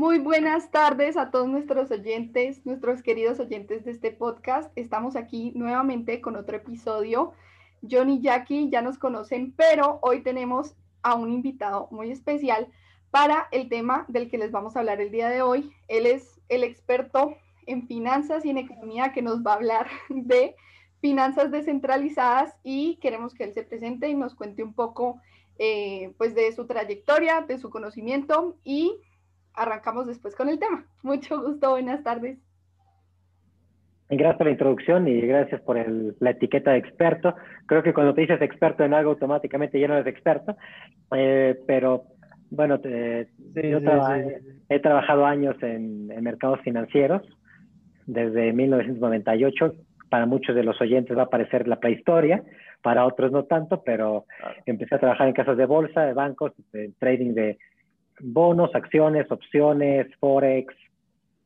Muy buenas tardes a todos nuestros oyentes, nuestros queridos oyentes de este podcast. Estamos aquí nuevamente con otro episodio. John y Jackie ya nos conocen, pero hoy tenemos a un invitado muy especial para el tema del que les vamos a hablar el día de hoy. Él es el experto en finanzas y en economía que nos va a hablar de finanzas descentralizadas y queremos que él se presente y nos cuente un poco eh, pues de su trayectoria, de su conocimiento y arrancamos después con el tema. Mucho gusto, buenas tardes. Gracias por la introducción y gracias por la etiqueta de experto. Creo que cuando te dices experto en algo, automáticamente ya no eres experto. Eh, pero bueno, yo he trabajado años en, mercados financieros, desde 1998. Para muchos de los oyentes va a parecer la prehistoria, para otros no tanto, pero empecé a trabajar en casas de bolsa, de bancos, en trading de bonos, acciones, opciones, forex,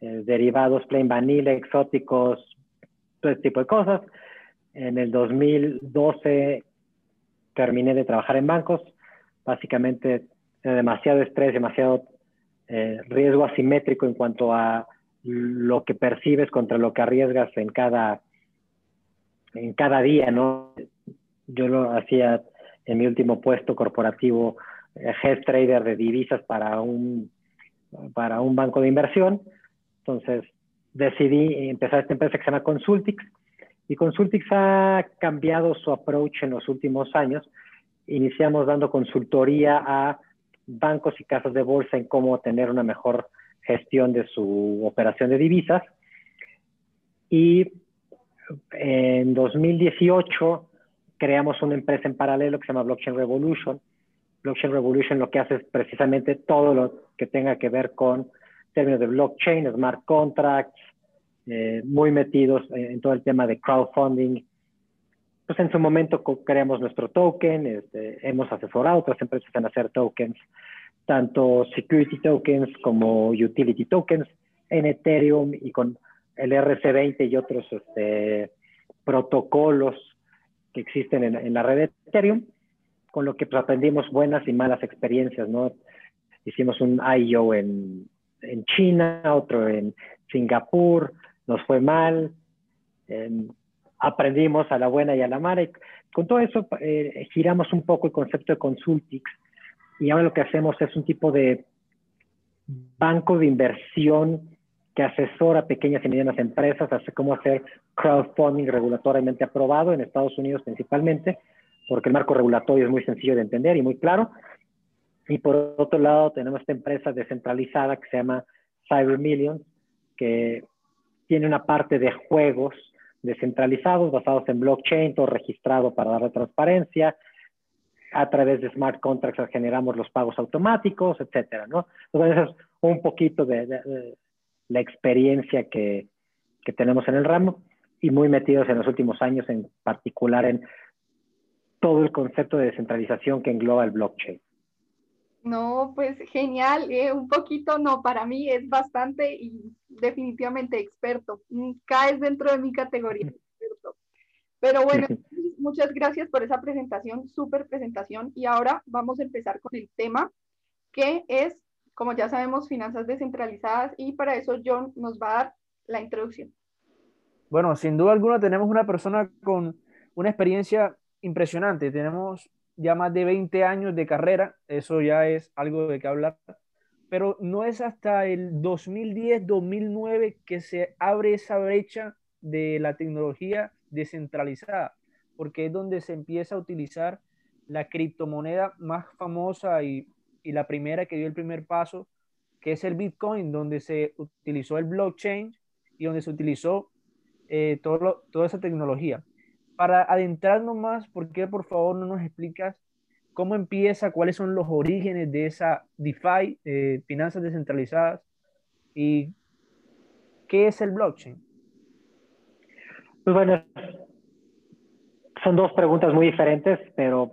eh, derivados plain vanilla, exóticos, todo ese tipo de cosas. En el 2012 terminé de trabajar en bancos, básicamente demasiado estrés, demasiado eh, riesgo asimétrico en cuanto a lo que percibes contra lo que arriesgas en cada, en cada día, ¿no? Yo lo hacía en mi último puesto corporativo head trader de divisas para un, para un banco de inversión. Entonces decidí empezar esta empresa que se llama Consultix. Y Consultix ha cambiado su approach en los últimos años. Iniciamos dando consultoría a bancos y casas de bolsa en cómo tener una mejor gestión de su operación de divisas. Y en 2018 creamos una empresa en paralelo que se llama Blockchain Revolution, Blockchain Revolution lo que hace es precisamente todo lo que tenga que ver con términos de blockchain, smart contracts, eh, muy metidos en, todo el tema de crowdfunding. Pues en su momento creamos nuestro token, este, hemos asesorado a otras empresas en hacer tokens, tanto security tokens como utility tokens en Ethereum y con el RC20 y otros este, protocolos que existen en, en la red de Ethereum con lo que aprendimos buenas y malas experiencias, ¿no? Hicimos un IO en, en China, otro en Singapur, nos fue mal, aprendimos a la buena y a la mala. con todo eso eh, giramos un poco el concepto de Consultix y ahora lo que hacemos es un tipo de banco de inversión que asesora pequeñas y medianas empresas, hace cómo hacer crowdfunding regulatoriamente aprobado en Estados Unidos principalmente, porque el marco regulatorio es muy sencillo de entender y muy claro. Y por otro lado, tenemos esta empresa descentralizada que se llama Cyber Millions, que tiene una parte de juegos descentralizados basados en blockchain, todo registrado para darle transparencia. A través de smart contracts generamos los pagos automáticos, etcétera. Entonces, es un poquito de, la experiencia que, que tenemos en el ramo y muy metidos en los últimos años, en particular en todo el concepto de descentralización que engloba el blockchain. No, pues genial, eh, un poquito no, para mí es bastante y definitivamente experto, mm, caes dentro de mi categoría. Experto. Pero bueno, muchas gracias por esa presentación, súper presentación. Y ahora vamos a empezar con el tema que es, como ya sabemos, finanzas descentralizadas y para eso John nos va a dar la introducción. Bueno, sin duda alguna tenemos una persona con una experiencia impresionante. Tenemos ya más de 20 años de carrera, eso ya es algo de que hablar, pero no es hasta el 2010-2009 que se abre esa brecha de la tecnología descentralizada, porque es donde se empieza a utilizar la criptomoneda más famosa y, la primera que dio el primer paso, que es el Bitcoin, donde se utilizó el blockchain y donde se utilizó eh, toda esa tecnología para adentrarnos más, ¿por qué por favor no nos explicas cómo empieza, cuáles son los orígenes de esa DeFi, eh, finanzas descentralizadas, y qué es el blockchain? Pues bueno, son dos preguntas muy diferentes, pero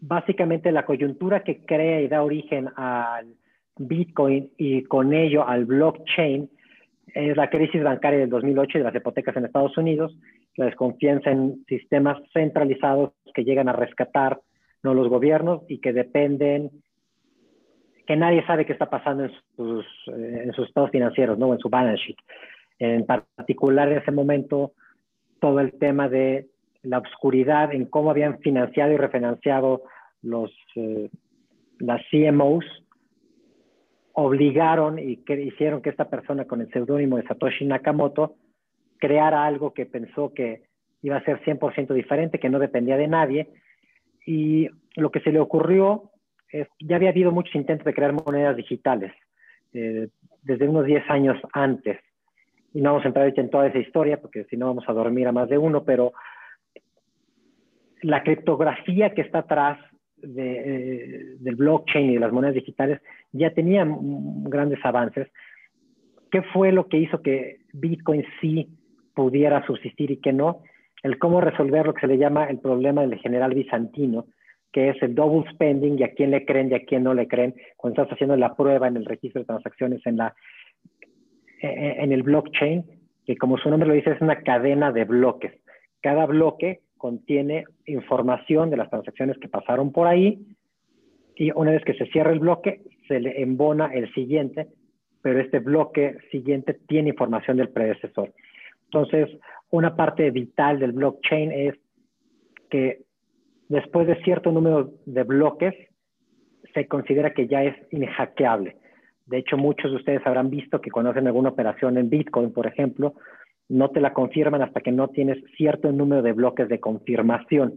básicamente la coyuntura que crea y da origen al Bitcoin y con ello al blockchain es la crisis bancaria del 2008 de las hipotecas en Estados Unidos la desconfianza en sistemas centralizados que llegan a rescatar no los gobiernos y que dependen que nadie sabe qué está pasando en sus, eh, en sus estados financieros, ¿no? En su balance sheet. En particular, en ese momento, todo el tema de la oscuridad en cómo habían financiado y refinanciado los, eh, las CMOs, obligaron y que hicieron que esta persona con el seudónimo de Satoshi Nakamoto creara algo que pensó que iba a ser 100% diferente, que no dependía de nadie. Y lo que se le ocurrió ya había habido muchos intentos de crear monedas digitales eh, desde unos 10 años antes. Y no vamos a entrar en toda esa historia porque si no vamos a dormir a más de uno, pero la criptografía que está atrás de, eh, del blockchain y de las monedas digitales ya tenía grandes avances. ¿Qué fue lo que hizo que Bitcoin sí pudiera subsistir y que no? El cómo resolver lo que se le llama el problema del general bizantino, que es el double spending y a quién le creen y a quién no le creen cuando estás haciendo la prueba en el registro de transacciones en, la, e, e, en el blockchain, que como su nombre lo dice es una cadena de bloques. Cada bloque contiene información de las transacciones que pasaron por ahí y una vez que se cierra el bloque se le embona el siguiente, pero este bloque siguiente tiene información del predecesor. Entonces, una parte vital del blockchain es que después de cierto número de bloques, se considera que ya es inhackeable. De hecho, muchos de ustedes habrán visto que cuando hacen alguna operación en Bitcoin, por ejemplo, no te la confirman hasta que no tienes cierto número de bloques de confirmación.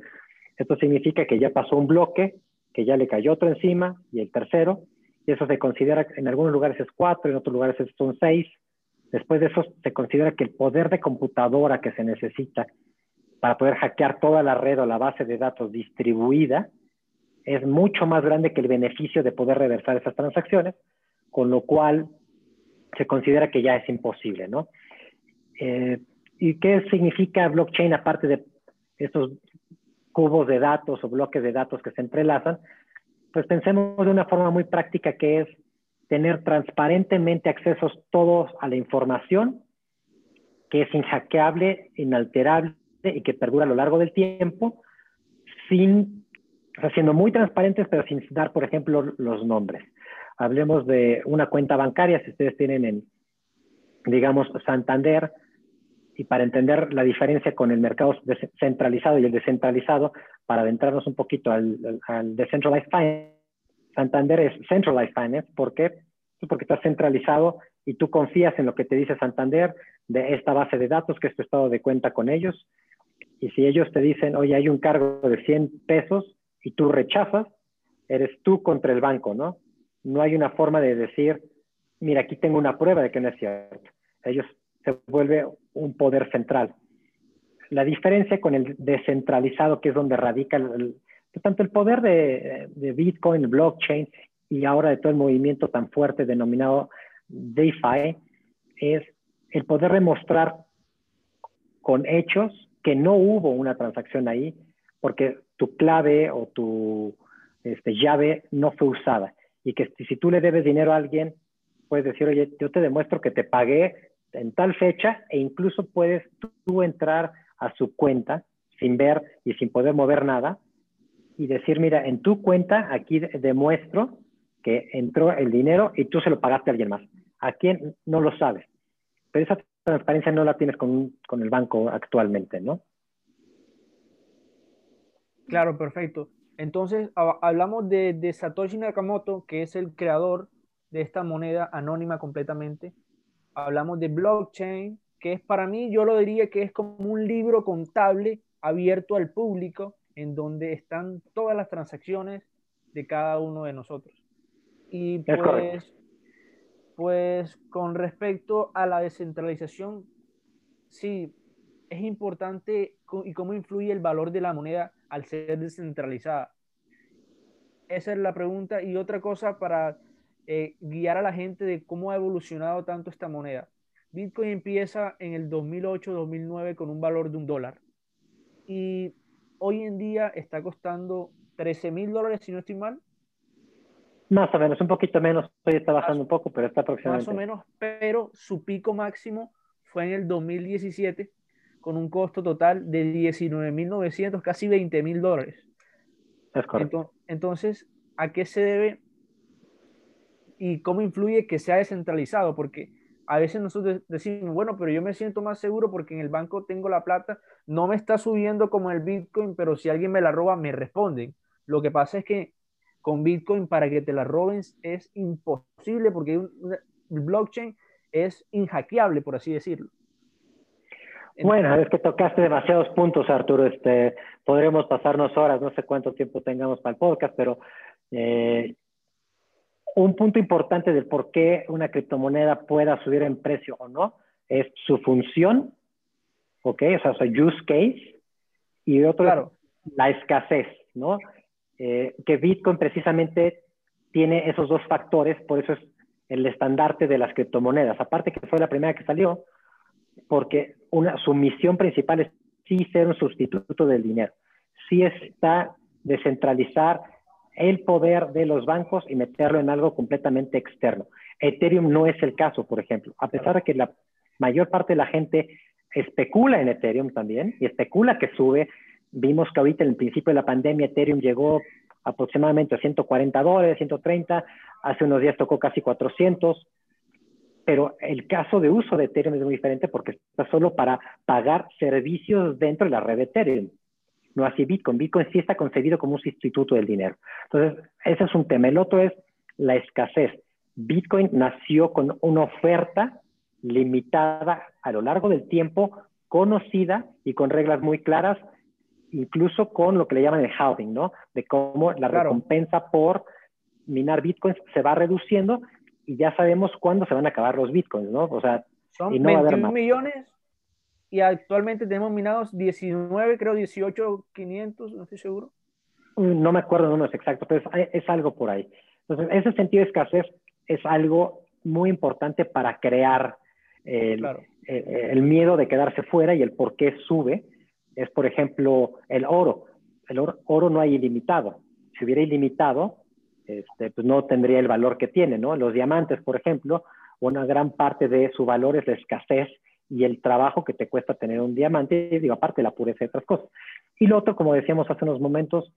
Esto significa que ya pasó un bloque, que ya le cayó otro encima y el tercero, y eso se considera, en algunos lugares es cuatro, en otros lugares son seis. Después de eso se considera que el poder de computadora que se necesita para poder hackear toda la red o la base de datos distribuida es mucho más grande que el beneficio de poder reversar esas transacciones, con lo cual se considera que ya es imposible, ¿no? Eh, ¿Y qué significa blockchain aparte de estos cubos de datos o bloques de datos que se entrelazan? Pues pensemos de una forma muy práctica que es tener transparentemente accesos todos a la información que es inhackeable, inalterable y que perdura a lo largo del tiempo, sin, siendo muy transparentes, pero sin dar, por ejemplo, los nombres. Hablemos de una cuenta bancaria, si ustedes tienen en, digamos, Santander, y para entender la diferencia con el mercado centralizado y el descentralizado, para adentrarnos un poquito al, al decentralized finance, Santander es centralized finance, ¿por qué? Porque está centralizado y tú confías en lo que te dice Santander de esta base de datos, que es tu estado de cuenta con ellos, y si ellos te dicen, oye, hay un cargo de 100 pesos y tú rechazas, eres tú contra el banco, ¿no? No hay una forma de decir, mira, aquí tengo una prueba de que no es cierto. Ellos se vuelve un poder central. La diferencia con el descentralizado, que es donde radica el, tanto el poder de, de Bitcoin, blockchain y ahora de todo el movimiento tan fuerte denominado DeFi, es el poder demostrar con hechos que no hubo una transacción ahí porque tu clave o tu este, llave no fue usada. Y que si tú le debes dinero a alguien, puedes decir, oye, yo te demuestro que te pagué en tal fecha e incluso puedes tú entrar a su cuenta sin ver y sin poder mover nada y decir, mira, en tu cuenta aquí demuestro que entró el dinero y tú se lo pagaste a alguien más. ¿A quién? No lo sabes. Pero esa transparencia no la tienes con, con el banco actualmente, ¿no? Claro, perfecto. Entonces, hablamos de, de, Satoshi Nakamoto, que es el creador de esta moneda anónima completamente. Hablamos de blockchain, que es para mí, yo lo diría que es como un libro contable abierto al público, en donde están todas las transacciones de cada uno de nosotros. Y pues, pues con respecto a la descentralización, sí, es importante y cómo influye el valor de la moneda al ser descentralizada. Esa es la pregunta. Y otra cosa para eh, guiar a la gente de cómo ha evolucionado tanto esta moneda. Bitcoin empieza en el 2008-2009 con un valor de un dólar. Y hoy en día está costando 13 mil dólares, si no estoy mal, más o menos, un poquito menos, hoy está bajando un poco, pero está aproximadamente. Más o menos, pero su pico máximo fue en el 2017 con un costo total de 19.900, casi 20.000 dólares. Es correcto. Entonces, ¿a qué se debe y cómo influye que sea descentralizado, porque a veces nosotros decimos, bueno, pero yo me siento más seguro porque en el banco tengo la plata, no me está subiendo como el Bitcoin, pero si alguien me la roba, me responden. Lo que pasa es que con Bitcoin para que te la roben es imposible porque el blockchain es inhackeable, por así decirlo. Bueno, es que tocaste demasiados puntos, Arturo. Este, podremos pasarnos horas, no sé cuánto tiempo tengamos para el podcast, pero eh, un punto importante del por qué una criptomoneda pueda subir en precio o no es su función, ¿ok? O sea, su use case, y otro la escasez, ¿no? Eh, que Bitcoin precisamente tiene esos dos factores, por eso es el estandarte de las criptomonedas. Aparte que fue la primera que salió, porque una, su misión principal es sí ser un sustituto del dinero, sí está descentralizar el poder de los bancos y meterlo en algo completamente externo. Ethereum no es el caso, por ejemplo, a pesar de que la mayor parte de la gente especula en Ethereum también y especula que sube. Vimos que ahorita en el principio de la pandemia Ethereum llegó aproximadamente a 140 dólares, 130, hace unos días tocó casi 400, pero el caso de uso de Ethereum es muy diferente porque está solo para pagar servicios dentro de la red de Ethereum. No así Bitcoin. Bitcoin sí está concebido como un sustituto del dinero. Entonces, ese es un tema. El otro es la escasez. Bitcoin nació con una oferta limitada a lo largo del tiempo, conocida y con reglas muy claras, incluso con lo que le llaman el halving, ¿no? De cómo la recompensa por minar bitcoins se va reduciendo y ya sabemos cuándo se van a acabar los bitcoins, ¿no? O sea, son y no 21 millones y actualmente tenemos minados 19, creo 18, 500, no estoy seguro. Mm, no me acuerdo números exactos, pero es, algo por ahí. Entonces, ese sentido de escasez es algo muy importante para crear el, el, miedo de quedarse fuera y el por qué sube. Es, por ejemplo, el oro. El oro, oro no hay ilimitado. Si hubiera ilimitado, este, pues no tendría el valor que tiene, ¿no? Los diamantes, por ejemplo, una gran parte de su valor es la escasez y el trabajo que te cuesta tener un diamante, digo, aparte de la pureza y otras cosas. Y lo otro, como decíamos hace unos momentos,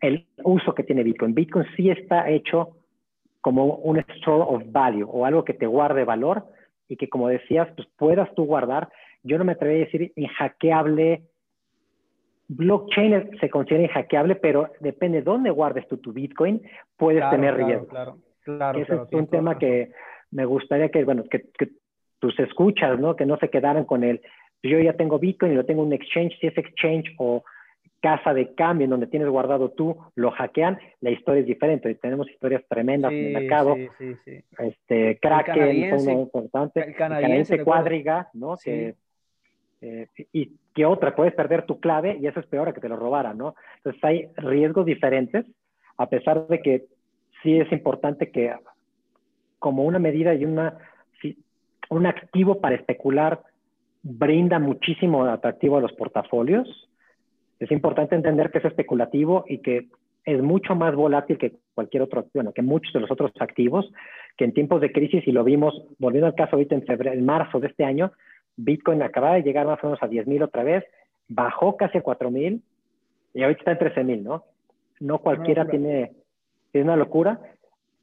el uso que tiene Bitcoin. Bitcoin sí está hecho como un store of value o algo que te guarde valor y que, como decías, pues puedas tú guardar. Yo no me atrevería a decir inhackeable blockchain se considera inhackeable, pero depende de dónde guardes tú tu Bitcoin, puedes tener riesgo. Claro, claro. Ese es un tema que me gustaría que, bueno, que, tus escuchas, ¿no? Que no se quedaran con el, yo ya tengo Bitcoin y lo tengo en un exchange, si es exchange o casa de cambio en donde tienes guardado tú, lo hackean, la historia es diferente. Tenemos historias tremendas en el mercado. Sí, sí, sí. Este, Kraken, muy importante. El canadiense, cuadriga, ¿no? Que, eh, y que otra, puedes perder tu clave y eso es peor a que te lo robaran, ¿no? Entonces hay riesgos diferentes, a pesar de que sí es importante que como una medida y una, un activo para especular brinda muchísimo atractivo a los portafolios, es importante entender que es especulativo y que es mucho más volátil que cualquier otro, bueno, que muchos de los otros activos, que en tiempos de crisis, y lo vimos, volviendo al caso ahorita en febrero, en marzo de este año, Bitcoin acaba de llegar más o menos a 10 mil otra vez, bajó casi a 4 mil y ahorita está en 13 mil, ¿no? No cualquiera tiene, es una locura.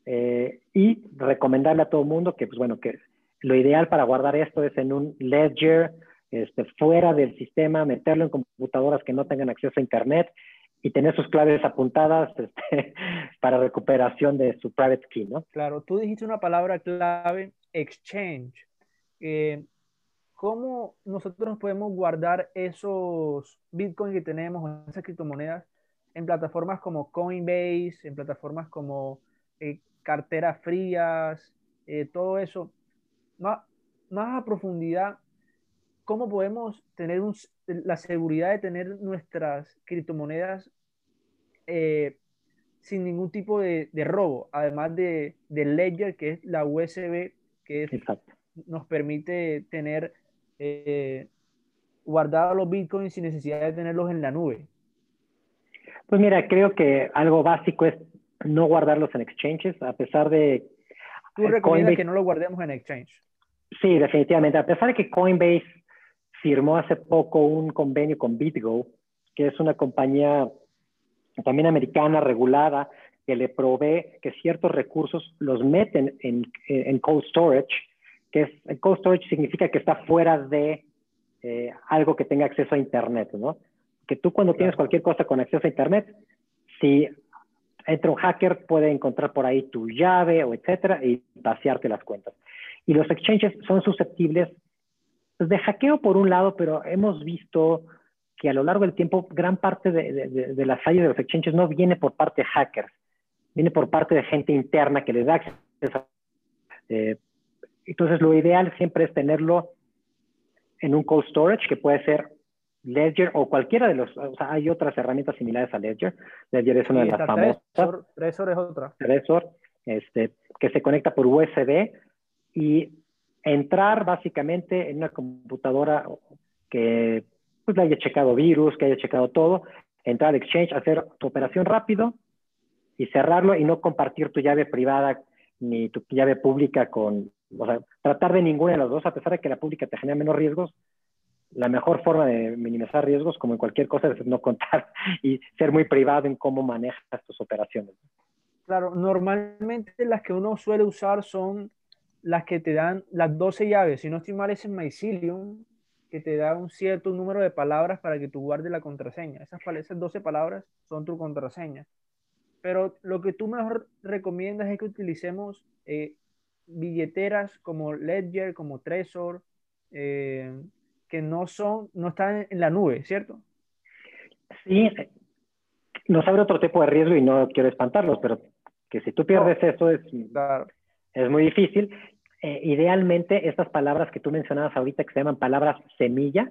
Eh, y recomendarle a todo el mundo que, pues bueno, que lo ideal para guardar esto es en un ledger, este, fuera del sistema, meterlo en computadoras que no tengan acceso a Internet y tener sus claves apuntadas este, para recuperación de su private key, ¿no? Claro, tú dijiste una palabra clave, exchange. Eh, ¿cómo nosotros podemos guardar esos bitcoins que tenemos, esas criptomonedas, en plataformas como Coinbase, en plataformas como eh, carteras frías, eh, todo eso? Más, más a profundidad, ¿cómo podemos tener la seguridad de tener nuestras criptomonedas eh, sin ningún tipo de, robo? Además de, Ledger, que es la USB, que nos permite tener eh, guardar los bitcoins sin necesidad de tenerlos en la nube? Pues mira, creo que algo básico es no guardarlos en exchanges, a pesar de... ¿Tú recomiendas que no los guardemos en exchange? Sí, definitivamente. A pesar de que Coinbase firmó hace poco un convenio con BitGo, que es una compañía también americana regulada, que le provee que ciertos recursos los meten en, en cold storage, que es, cold storage significa que está fuera de eh, algo que tenga acceso a Internet, ¿no? Que tú cuando tienes cualquier cosa con acceso a Internet, si entra un hacker puede encontrar por ahí tu llave o etcétera y vaciarte las cuentas. Y los exchanges son susceptibles pues, de hackeo por un lado, pero hemos visto que a lo largo del tiempo gran parte de, las fallas de los exchanges no viene por parte de hackers, viene por parte de gente interna que les da acceso. Eh, entonces, lo ideal siempre es tenerlo en un cold storage, que puede ser Ledger o cualquiera de los, o sea, hay otras herramientas similares a Ledger. Ledger es una de las famosas. Trezor, es otra. Trezor, este, que se conecta por USB y entrar básicamente en una computadora que pues, le haya checado virus, que haya checado todo, entrar al Exchange, hacer tu operación rápido y cerrarlo y no compartir tu llave privada ni tu llave pública con, o sea, tratar de ninguna de las dos, a pesar de que la pública te genera menos riesgos, la mejor forma de minimizar riesgos, como en cualquier cosa, es no contar y ser muy privado en cómo manejas tus operaciones. Claro, normalmente las que uno suele usar son las que te dan las 12 llaves. Si no estoy mal, es en Mycelium, que te da un cierto número de palabras para que tú guardes la contraseña. Esas, esas 12 palabras son tu contraseña. Pero lo que tú mejor recomiendas es que utilicemos eh, billeteras como Ledger, como Trezor, eh, que no son, no están en la nube, ¿cierto? Sí, nos abre otro tipo de riesgo y no quiero espantarlos, pero que si tú pierdes eso es, es muy difícil. Eh, idealmente, estas palabras que tú mencionabas ahorita, que se llaman palabras semilla,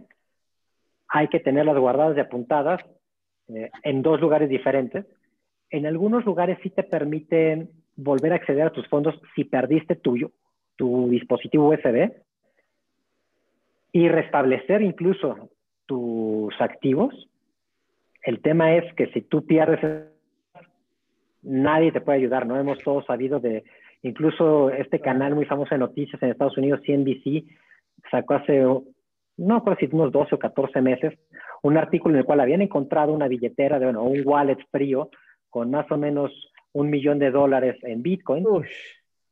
hay que tenerlas guardadas y apuntadas eh, en dos lugares diferentes. En algunos lugares sí te permiten volver a acceder a tus fondos si perdiste tuyo, tu dispositivo USB y restablecer incluso tus activos. El tema es que si tú pierdes, nadie te puede ayudar, ¿no? Hemos todos sabido de, incluso este canal muy famoso de noticias en Estados Unidos, CNBC, sacó hace, no creo si unos 12 o 14 meses, un artículo en el cual habían encontrado una billetera, de, bueno, un wallet frío con más o menos un millón de dólares en Bitcoin.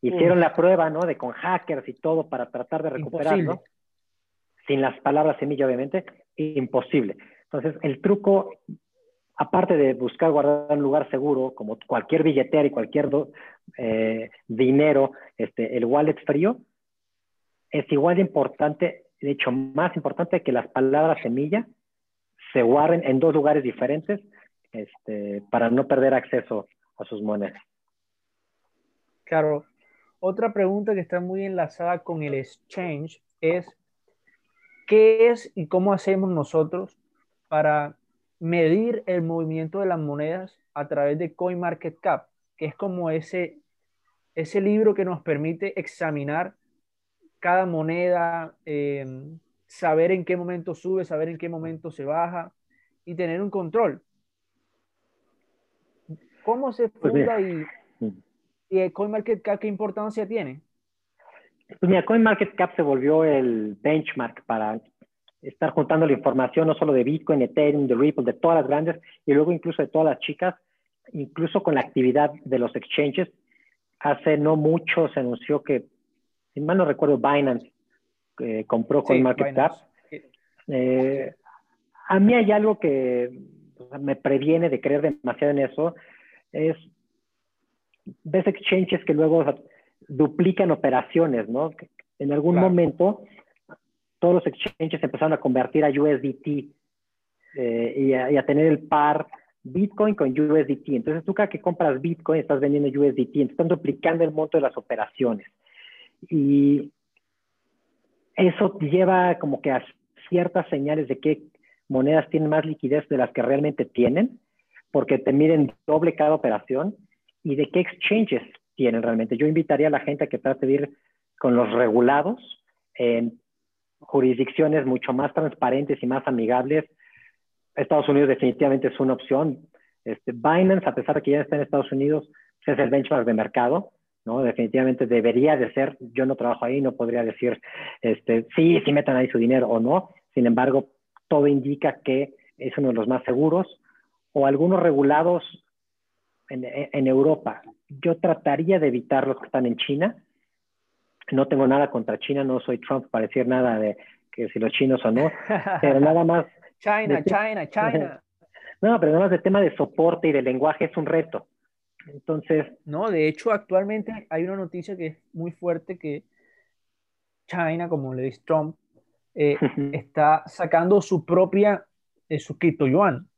Hicieron la prueba, ¿no? De con hackers y todo para tratar de recuperarlo sin las palabras semilla, obviamente, imposible. Entonces, el truco, aparte de buscar guardar un lugar seguro, como cualquier billetera y cualquier eh, dinero, este, el wallet frío, es igual de importante, de hecho, más importante que las palabras semilla se guarden en dos lugares diferentes este, para no perder acceso a sus monedas. Claro. Otra pregunta que está muy enlazada con el exchange es ¿Qué es y cómo hacemos nosotros para medir el movimiento de las monedas a través de CoinMarketCap? Que es como ese, ese libro que nos permite examinar cada moneda, eh, saber en qué momento sube, saber en qué momento se baja y tener un control. ¿Cómo se pues funda y, y CoinMarketCap qué importancia tiene? Pues mira, CoinMarketCap se volvió el benchmark para estar juntando la información no solo de Bitcoin, Ethereum, de Ripple, de todas las grandes y luego incluso de todas las chicas, incluso con la actividad de los exchanges. Hace no mucho se anunció que, si mal no recuerdo, Binance eh, compró CoinMarketCap. Eh, a mí hay algo que me previene de creer demasiado en eso, es ves exchanges que luego duplican operaciones, ¿no? En algún momento todos los exchanges empezaron a convertir a USDT eh, y, a, tener el par Bitcoin con USDT. Entonces tú cada que compras Bitcoin estás vendiendo USDT, entonces están duplicando el monto de las operaciones. Y eso lleva como que a ciertas señales de qué monedas tienen más liquidez de las que realmente tienen, porque te miden doble cada operación y de qué exchanges tienen realmente. Yo invitaría a la gente a que trate de ir con los regulados en jurisdicciones mucho más transparentes y más amigables. Estados Unidos definitivamente es una opción. Este, Binance, a pesar de que ya está en Estados Unidos, es el benchmark de mercado, ¿no? Definitivamente debería de ser, yo no trabajo ahí, no podría decir, este, sí, sí metan ahí su dinero o no. Sin embargo, todo indica que es uno de los más seguros. O algunos regulados en, Europa, yo trataría de evitar los que están en China. No tengo nada contra China, no soy Trump para decir nada de que si los chinos o no, pero nada más. China, China, China. No, pero nada más el tema de soporte y de lenguaje es un reto. Entonces. No, de hecho, actualmente hay una noticia que es muy fuerte que China, como le dice Trump, eh, está sacando su propia, eh, su cripto yuan.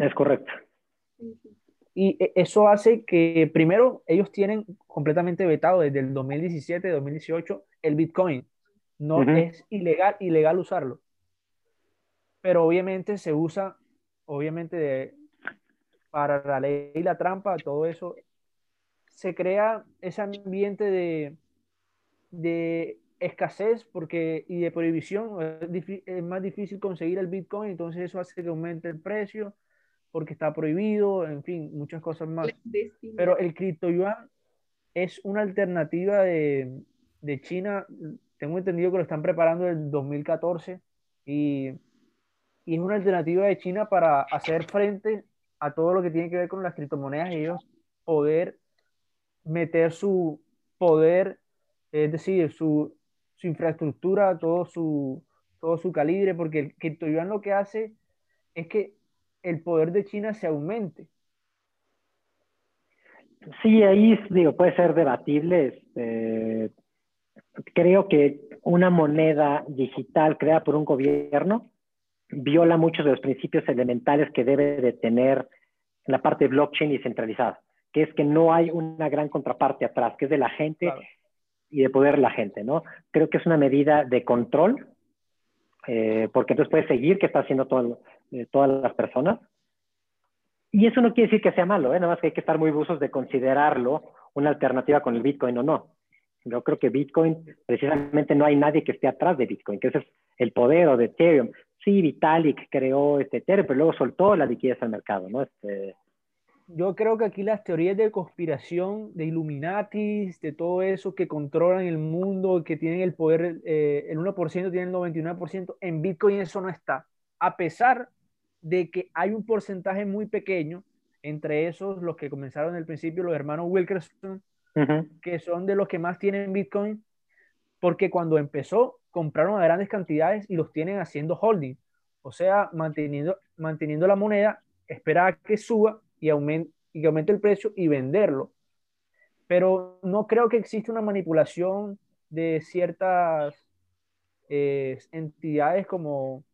Es correcto. Y e, eso hace que, primero, ellos tienen completamente vetado desde el 2017, 2018 el Bitcoin. No es ilegal, ilegal usarlo. Pero obviamente se usa, obviamente, de, para la ley y la trampa, todo eso. Se crea ese ambiente de, de escasez porque, y de prohibición. Es, más difícil conseguir el Bitcoin, entonces eso hace que aumente el precio porque está prohibido, en fin, muchas cosas más. Pero el cripto yuan es una alternativa de, de, China, tengo entendido que lo están preparando en el 2014 y, y, es una alternativa de China para hacer frente a todo lo que tiene que ver con las criptomonedas y ellos poder meter su poder, es decir, su, su infraestructura, todo su, todo su calibre, porque el cripto yuan lo que hace es que el poder de China se aumente. Sí, ahí digo, puede ser debatible. Este, creo que una moneda digital creada por un gobierno viola muchos de los principios elementales que debe de tener la parte de blockchain y centralizada, que es que no hay una gran contraparte atrás, que es de la gente y de poder la gente, ¿no? Creo que es una medida de control, eh, porque entonces puede seguir que está haciendo todo, de todas las personas. Y eso no quiere decir que sea malo, ¿eh? nada más que hay que estar muy buzos de considerarlo una alternativa con el Bitcoin o no. Yo creo que Bitcoin, precisamente no hay nadie que esté atrás de Bitcoin, que ese es el poder de Ethereum. Sí, Vitalik creó este Ethereum, pero luego soltó la liquidez al mercado, ¿no? Este... Yo creo que aquí las teorías de conspiración, de Illuminatis, de todo eso que controlan el mundo, que tienen el poder, eh, el 1% tiene el 99%, en Bitcoin eso no está. A pesar de que hay un porcentaje muy pequeño, entre esos los que comenzaron al principio, los hermanos Wilkerson, que son de los que más tienen Bitcoin, porque cuando empezó compraron a grandes cantidades y los tienen haciendo holding, o sea, manteniendo, manteniendo la moneda, esperar a que suba y aumente, y que aumente el precio y venderlo. Pero no creo que exista una manipulación de ciertas eh, entidades como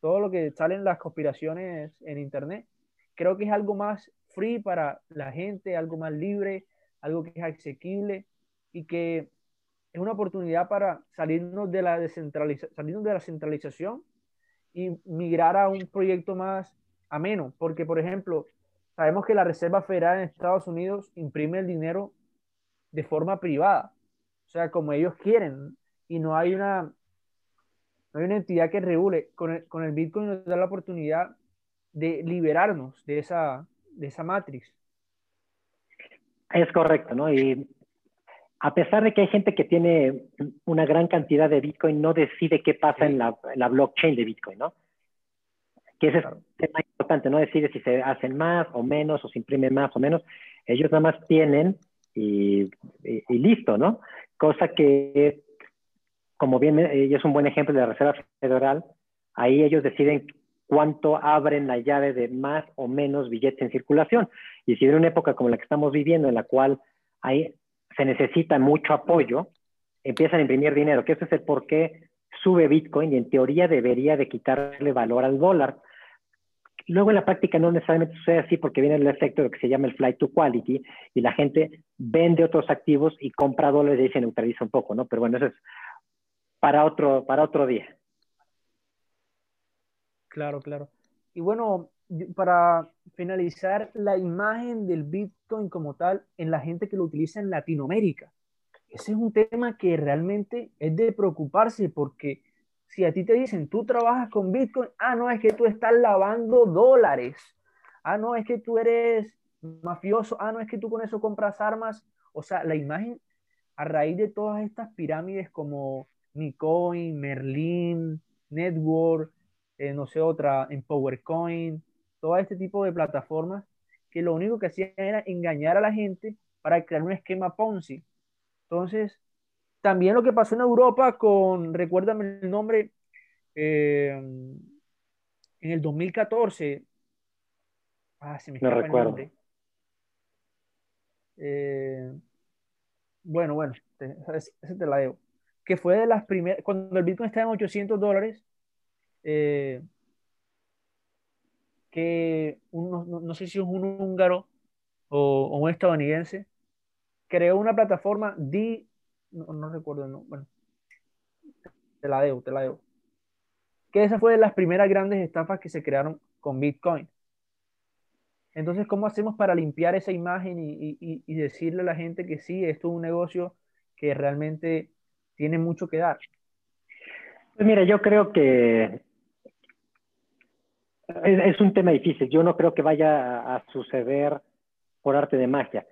todo lo que salen las conspiraciones en Internet, creo que es algo más free para la gente, algo más libre, algo que es asequible y que es una oportunidad para salirnos de la, salirnos de la centralización y migrar a un proyecto más ameno, porque por ejemplo, sabemos que la Reserva Federal en Estados Unidos imprime el dinero de forma privada, o sea, como ellos quieren, y no hay una no hay una entidad que regule. Con el, con el Bitcoin nos da la oportunidad de liberarnos de esa, de esa matrix. Es correcto, ¿no? Y a pesar de que hay gente que tiene una gran cantidad de Bitcoin, no decide qué pasa en, la, la, blockchain de Bitcoin, ¿no? Que ese es un tema importante, no decide si se hacen más o menos o se imprimen más o menos. Ellos nada más tienen y, y listo, ¿no? Cosa que como bien y es un buen ejemplo de la Reserva Federal, ahí ellos deciden cuánto abren la llave de más o menos billetes en circulación. Y si en una época como la que estamos viviendo, en la cual hay, se necesita mucho apoyo, empiezan a imprimir dinero, que ese es el por qué sube Bitcoin y en teoría debería de quitarle valor al dólar. Luego en la práctica no necesariamente sucede así porque viene el efecto de lo que se llama el flight to quality y la gente vende otros activos y compra dólares y ahí se neutraliza un poco, ¿no? Pero bueno, eso es para otro, para otro día. Claro, claro. Y bueno, para finalizar, la imagen del Bitcoin como tal en la gente que lo utiliza en Latinoamérica. Ese es un tema que realmente es de preocuparse porque si a ti te dicen, tú trabajas con Bitcoin, ah, no, es que tú estás lavando dólares, ah, no, es que tú eres mafioso, ah, no, es que tú con eso compras armas. O sea, la imagen a raíz de todas estas pirámides como Nicoin, Merlin, Network, eh, no sé, otra, en PowerCoin, todo este tipo de plataformas que lo único que hacían era engañar a la gente para crear un esquema Ponzi. Entonces, también lo que pasó en Europa con, recuérdame el nombre, eh, en el 2014. Ah, se me no recuerdo. Eh, bueno, bueno, ese te la debo. Que fue de las primeras, cuando el Bitcoin estaba en 800 dólares, eh, que no, sé si es un húngaro o, un estadounidense, creó una plataforma, D, no, recuerdo, no, bueno, te la debo, te la debo. Que esa fue de las primeras grandes estafas que se crearon con Bitcoin. Entonces, ¿cómo hacemos para limpiar esa imagen y, decirle a la gente que sí, esto es un negocio que realmente tiene mucho que dar? Pues mira, yo creo que es, un tema difícil. Yo no creo que vaya a, suceder por arte de magia.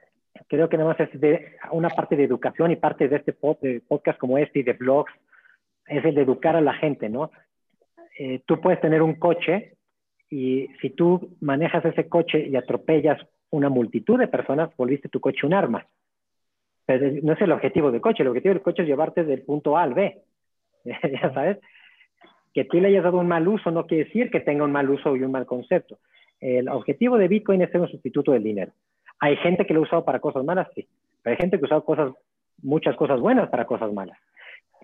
Creo que nada más es de una parte de educación y parte de este podcast como este y de blogs es el de educar a la gente, ¿no? Eh, tú puedes tener un coche y si tú manejas ese coche y atropellas una multitud de personas, volviste tu coche un arma. Pero no es el objetivo del coche, el objetivo del coche es llevarte del punto A al B. ya sabes, que tú le hayas dado un mal uso no quiere decir que tenga un mal uso y un mal concepto. El objetivo de Bitcoin es ser un sustituto del dinero. Hay gente que lo ha usado para cosas malas, sí, pero hay gente que ha usado cosas, muchas cosas buenas para cosas malas.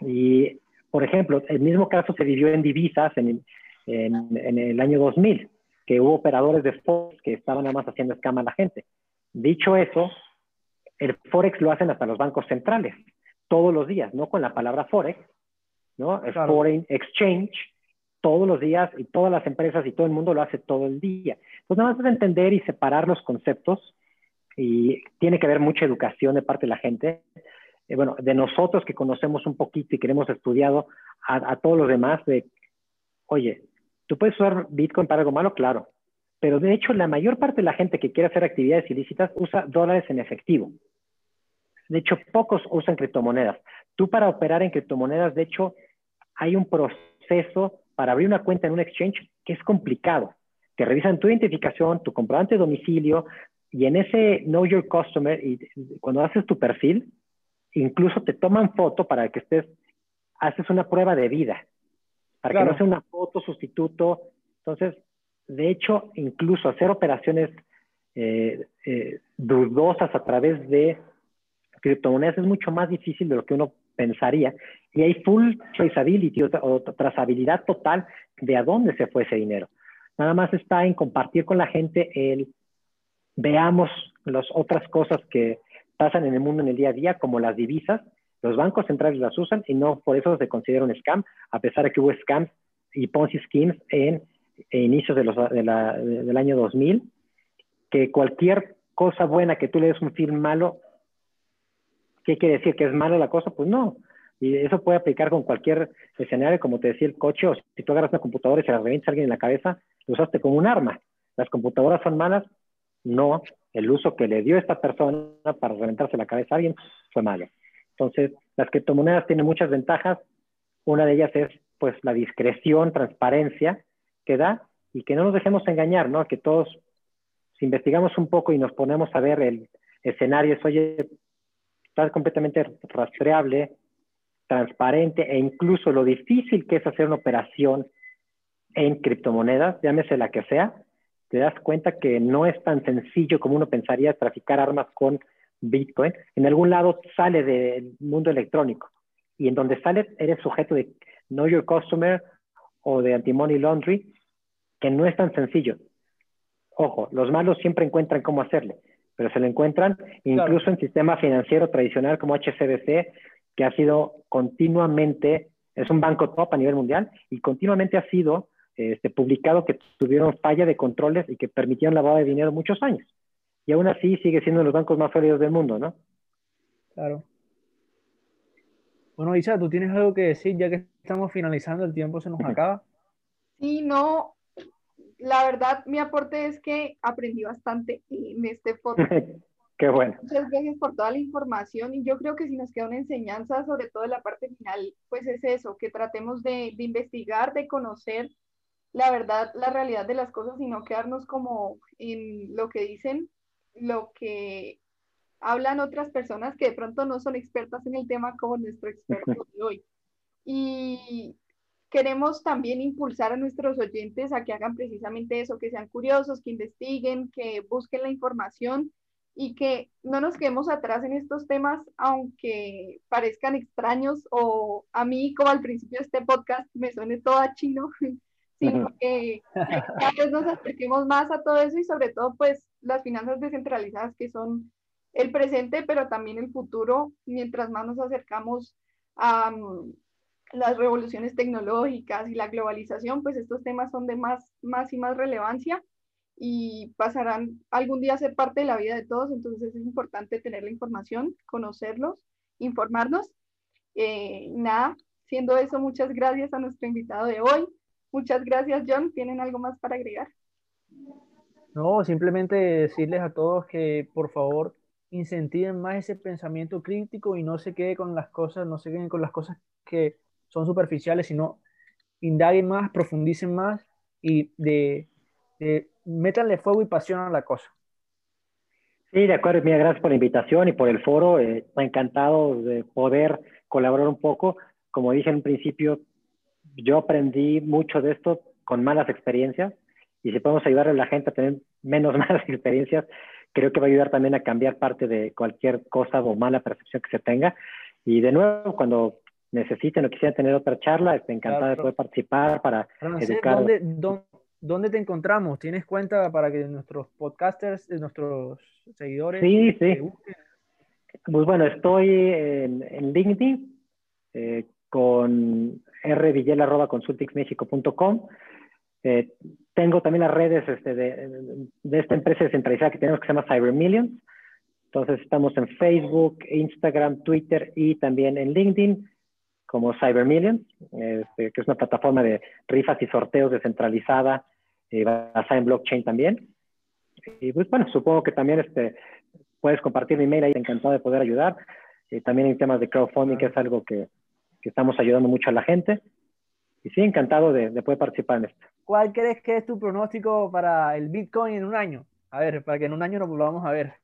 Y, por ejemplo, el mismo caso se vivió en divisas en, el año 2000, que hubo operadores de Forex que estaban nada más haciendo escama a la gente. Dicho eso, el Forex lo hacen hasta los bancos centrales, todos los días, no con la palabra Forex, ¿no? El foreign exchange, todos los días y todas las empresas y todo el mundo lo hace todo el día. Entonces, nada más es entender y separar los conceptos y tiene que haber mucha educación de parte de la gente. Eh, bueno, de nosotros que conocemos un poquito y que hemos estudiado a, a, todos los demás, de, oye, ¿tú puedes usar Bitcoin para algo malo? Claro. Pero de hecho, la mayor parte de la gente que quiere hacer actividades ilícitas usa dólares en efectivo. De hecho, pocos usan criptomonedas. Tú para operar en criptomonedas, de hecho, hay un proceso para abrir una cuenta en un exchange que es complicado. Te revisan tu identificación, tu comprobante de domicilio y en ese Know Your Customer, y cuando haces tu perfil, incluso te toman foto para que estés, haces una prueba de vida, para que no sea una foto sustituto. Entonces, de hecho, incluso hacer operaciones eh, eh, dudosas a través de criptomonedas es mucho más difícil de lo que uno pensaría. Y hay full traceability o, trazabilidad total de a dónde se fue ese dinero. Nada más está en compartir con la gente el veamos las otras cosas que pasan en el mundo en el día a día, como las divisas. Los bancos centrales las usan y no por eso se considera un scam, a pesar de que hubo scams y Ponzi schemes en, inicios de los, del año 2000, que cualquier cosa buena que tú le des un film malo ¿Qué quiere decir? ¿Que es mala la cosa? Pues no. Y eso puede aplicar con cualquier escenario, como te decía el coche, o si tú agarras una computadora y se la revientas a alguien en la cabeza, lo usaste como un arma. ¿Las computadoras son malas? No. El uso que le dio esta persona para reventarse la cabeza a alguien fue malo. Entonces, las criptomonedas tienen muchas ventajas. Una de ellas es, pues, la discreción, transparencia que da y que no nos dejemos engañar, ¿no? Que todos, si investigamos un poco y nos ponemos a ver el escenario, es, oye, está completamente rastreable, transparente e incluso lo difícil que es hacer una operación en criptomonedas, llámese la que sea, te das cuenta que no es tan sencillo como uno pensaría traficar armas con Bitcoin. En algún lado sale del mundo electrónico y en donde sale eres sujeto de Know Your Customer o de Anti-Money Laundry, que no es tan sencillo. Ojo, los malos siempre encuentran cómo hacerle pero se lo encuentran incluso en sistema financiero tradicional como HCBC, que ha sido continuamente, es un banco top a nivel mundial y continuamente ha sido este, publicado que tuvieron falla de controles y que permitieron lavado de dinero muchos años. Y aún así sigue siendo uno de los bancos más sólidos del mundo, ¿no? Claro. Bueno, Isa, ¿tú tienes algo que decir ya que estamos finalizando, el tiempo se nos acaba? Sí, no, la verdad, mi aporte es que aprendí bastante en este podcast. Qué bueno. Muchas gracias por toda la información y yo creo que si nos queda una enseñanza, sobre todo en la parte final, pues es eso, que tratemos de, investigar, de conocer la verdad, la realidad de las cosas y no quedarnos como en lo que dicen, lo que hablan otras personas que de pronto no son expertas en el tema como nuestro experto de hoy. Y queremos también impulsar a nuestros oyentes a que hagan precisamente eso, que sean curiosos, que investiguen, que busquen la información y que no nos quedemos atrás en estos temas, aunque parezcan extraños o a mí, como al principio de este podcast, me suene todo a chino, sino que cada vez nos acerquemos más a todo eso y sobre todo pues las finanzas descentralizadas que son el presente, pero también el futuro, mientras más nos acercamos a mm, las revoluciones tecnológicas y la globalización, pues estos temas son de más, más y más relevancia y pasarán algún día a ser parte de la vida de todos, entonces es importante tener la información, conocerlos, informarnos. Eh, nada, siendo eso, muchas gracias a nuestro invitado de hoy. Muchas gracias, John. ¿Tienen algo más para agregar? No, simplemente decirles a todos que por favor incentiven más ese pensamiento crítico y no se quede con las cosas, no se queden con las cosas que son superficiales, sino indaguen más, profundicen más y de, de métanle fuego y pasión a la cosa. Sí, de acuerdo. Mira, gracias por la invitación y por el foro. Eh, encantado de poder colaborar un poco. Como dije en un principio, yo aprendí mucho de esto con malas experiencias y si podemos ayudar a la gente a tener menos malas experiencias, creo que va a ayudar también a cambiar parte de cualquier cosa o mala percepción que se tenga. Y de nuevo, cuando necesiten o quisieran tener otra charla, estoy encantado de poder participar para educar. ¿dónde, dónde, te encontramos? ¿Tienes cuenta para que nuestros podcasters, eh, nuestros seguidores... Sí, sí. Pues bueno, estoy en, en LinkedIn eh, con rvillela.consultingsmexico.com. Eh, tengo también las redes este, de, de, esta empresa descentralizada que tenemos que se llama Cyber Millions. Entonces estamos en Facebook, Instagram, Twitter y también en LinkedIn como Cyber Millions, este, que es una plataforma de rifas y sorteos descentralizada eh, basada en blockchain también. Y pues bueno, supongo que también este, puedes compartir mi mail ahí, encantado de poder ayudar. Eh, también en temas de crowdfunding, que es algo que, que estamos ayudando mucho a la gente. Y sí, encantado de, de, poder participar en esto. ¿Cuál crees que es tu pronóstico para el Bitcoin en un año? A ver, para que en un año nos volvamos a ver.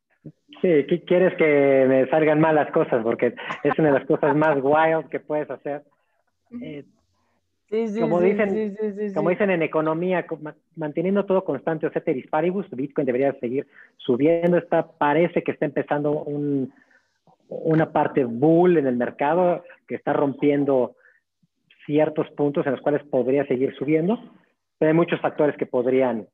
Sí, quieres que me salgan mal las cosas? Porque es una de las cosas más wild que puedes hacer. Eh, sí, sí, como, dicen, como dicen en economía, manteniendo todo constante, o sea, disparibus, Bitcoin debería seguir subiendo. Está, parece que está empezando un, una parte bull en el mercado que está rompiendo ciertos puntos en los cuales podría seguir subiendo, pero hay muchos factores que podrían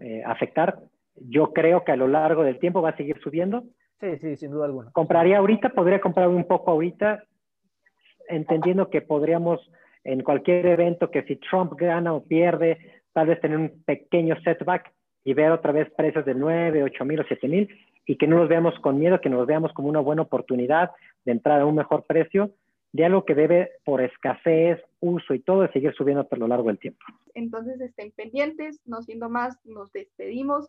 eh, afectar. Yo creo que a lo largo del tiempo va a seguir subiendo. Sí, sí, sin duda alguna. Compraría ahorita, podría comprar un poco ahorita, entendiendo que podríamos en cualquier evento que si Trump gana o pierde, tal vez tener un pequeño setback y ver otra vez precios de 9, 8 mil o 7 mil y que no nos veamos con miedo, que nos veamos como una buena oportunidad de entrar a un mejor precio de algo que debe por escasez, uso y todo seguir subiendo por lo largo del tiempo. Entonces estén pendientes, no siendo más, nos despedimos.